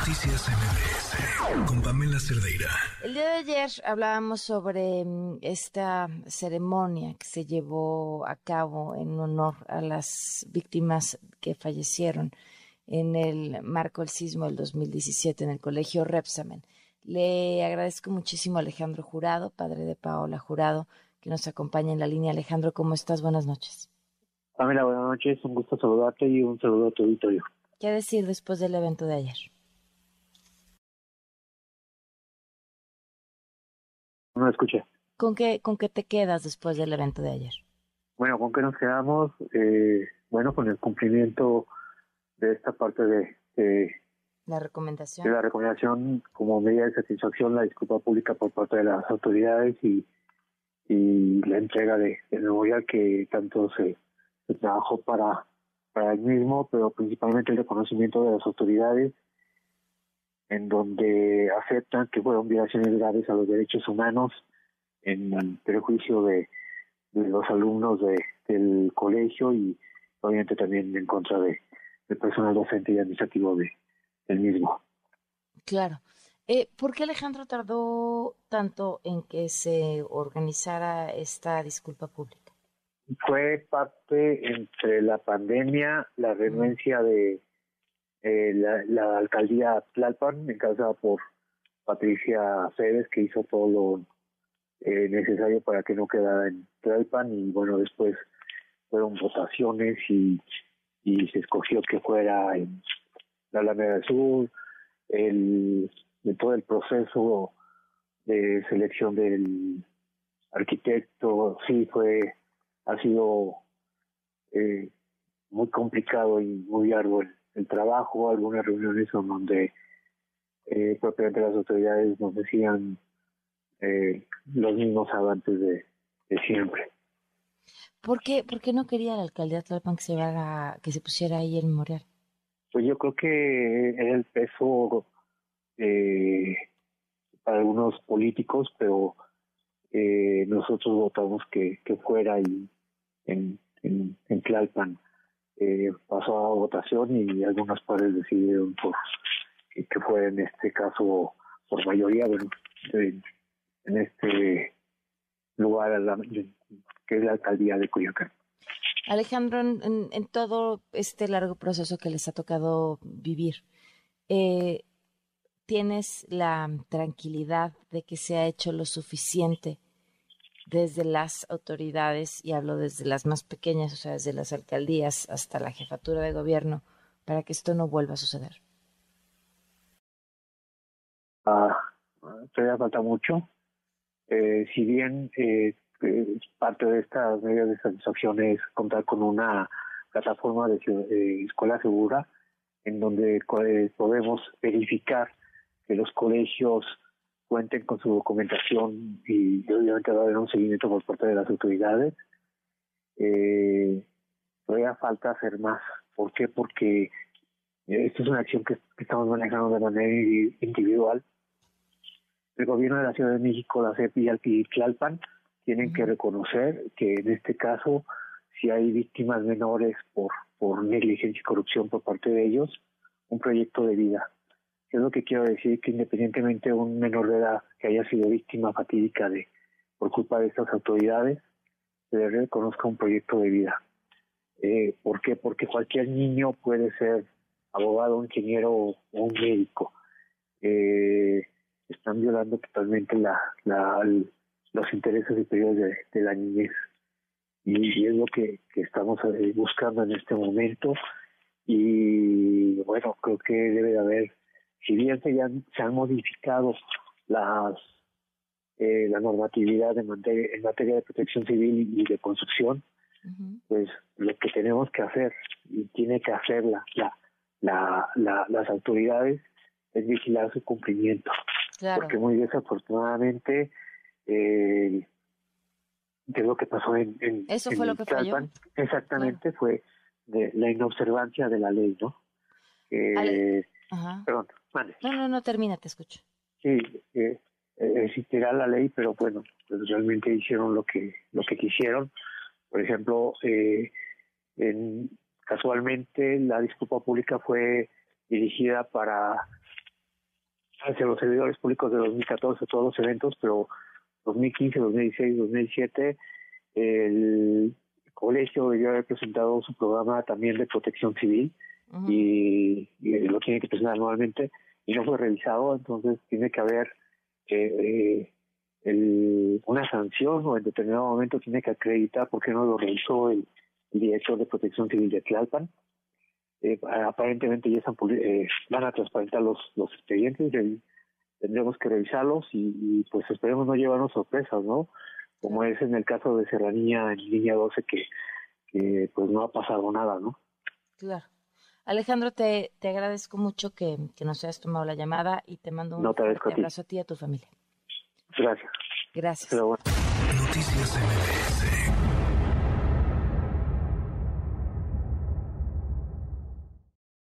Noticias MBS con Pamela Cerdeira. El día de ayer hablábamos sobre mm, esta ceremonia que se llevó a cabo en honor a las víctimas que fallecieron en el marco del sismo del 2017 en el colegio Repsamen. Le agradezco muchísimo a Alejandro Jurado, padre de Paola Jurado, que nos acompaña en la línea. Alejandro, ¿cómo estás? Buenas noches. Pamela, buenas noches. Un gusto saludarte y un saludo a tu auditorio. ¿Qué decir después del evento de ayer? No escuché. ¿Con qué, ¿Con qué te quedas después del evento de ayer? Bueno, ¿con qué nos quedamos? Eh, bueno, con el cumplimiento de esta parte de, la recomendación. De la recomendación como medida de satisfacción, la disculpa pública por parte de las autoridades y, y la entrega de, de memorial que tanto se, se trabajó para para el mismo, pero principalmente el reconocimiento de las autoridades, en donde aceptan que fueron violaciones graves a los derechos humanos, en el prejuicio de, los alumnos de, del colegio y obviamente también en contra de, del personal docente y administrativo de, del mismo. Claro. Eh, ¿Por qué Alejandro tardó tanto en que se organizara esta disculpa pública? fue parte entre la pandemia, la renuencia de eh, la, alcaldía Tlalpan, encabezada por Patricia Férez, que hizo todo lo eh, necesario para que no quedara en Tlalpan, y bueno, después fueron votaciones y, y se escogió que fuera en la Alameda del Sur, el, de todo el proceso de selección del arquitecto, sí fue ha sido eh, muy complicado y muy arduo el, trabajo, algunas reuniones en donde eh, propiamente las autoridades nos decían eh, los mismos avances de, siempre. ¿Por qué, ¿Por qué no quería la alcaldía Tlalpan que se, que se pusiera ahí el memorial? Pues yo creo que era el peso eh, para algunos políticos, pero eh, nosotros votamos que, que fuera y en, en, en Tlalpan eh, pasó a votación y algunos padres decidieron por que, fue en este caso por mayoría bueno en, este lugar que es la alcaldía de Coyoacán. Alejandro, en, en, todo este largo proceso que les ha tocado vivir, eh, ¿tienes la tranquilidad de que se ha hecho lo suficiente desde las autoridades, y hablo desde las más pequeñas, o sea, desde las alcaldías hasta la jefatura de gobierno, para que esto no vuelva a suceder? Ah, todavía falta mucho. Eh, si bien eh, parte de estas medidas de satisfacción es contar con una plataforma de eh, escuela segura, en donde eh, podemos verificar que los colegios cuenten con su documentación y obviamente va a haber un seguimiento por parte de las autoridades. Eh, todavía falta hacer más. ¿Por qué? Porque eh, esta es una acción que, estamos manejando de manera individual. El gobierno de la Ciudad de México, la CEP y Tlalpan tienen que reconocer que en este caso, si hay víctimas menores por, por negligencia y corrupción por parte de ellos, un proyecto de vida es lo que quiero decir que independientemente de un menor de edad que haya sido víctima fatídica de por culpa de estas autoridades, se le reconozca un proyecto de vida. Eh, ¿Por qué? Porque cualquier niño puede ser abogado, ingeniero o un médico. Eh, están violando totalmente la, la, los intereses y de, de la niñez. Y, es lo que, que estamos eh, buscando en este momento. Y bueno, creo que debe de haber si bien se, se han modificado las eh, la normatividad en materia, en materia de protección civil y de construcción, pues lo que tenemos que hacer y tiene que hacer la, la, la, las autoridades es vigilar su cumplimiento. Porque muy desafortunadamente, eh, ¿qué es lo que pasó en, en Eso fue lo que falló. Exactamente, fue de la inobservancia de la ley, ¿no? Eh, Perdón, No, no, no, termina, te escucho. Sí, eh, existirá la ley, pero bueno, pues realmente hicieron lo que lo que quisieron. Por ejemplo, eh, en, casualmente la disculpa pública fue dirigida para hacia los servidores públicos de 2014 todos los eventos, pero 2015, 2016, 2017 el colegio debió haber presentado su programa también de protección civil y, lo tiene que presentar nuevamente y no fue revisado, entonces tiene que haber eh, el, una sanción o en determinado momento tiene que acreditar por qué no lo revisó el, director de protección civil de Tlalpan. Eh, aparentemente ya están, eh, van a transparentar los, los expedientes, tendremos que revisarlos y, y, pues esperemos no llevarnos sorpresas, ¿no? Como es en el caso de Serranía en línea 12 que, que pues no ha pasado nada, ¿no? Claro. Alejandro, te, te agradezco mucho que, que, nos hayas tomado la llamada y te mando un abrazo a ti y a tu familia. Gracias. Gracias. Noticias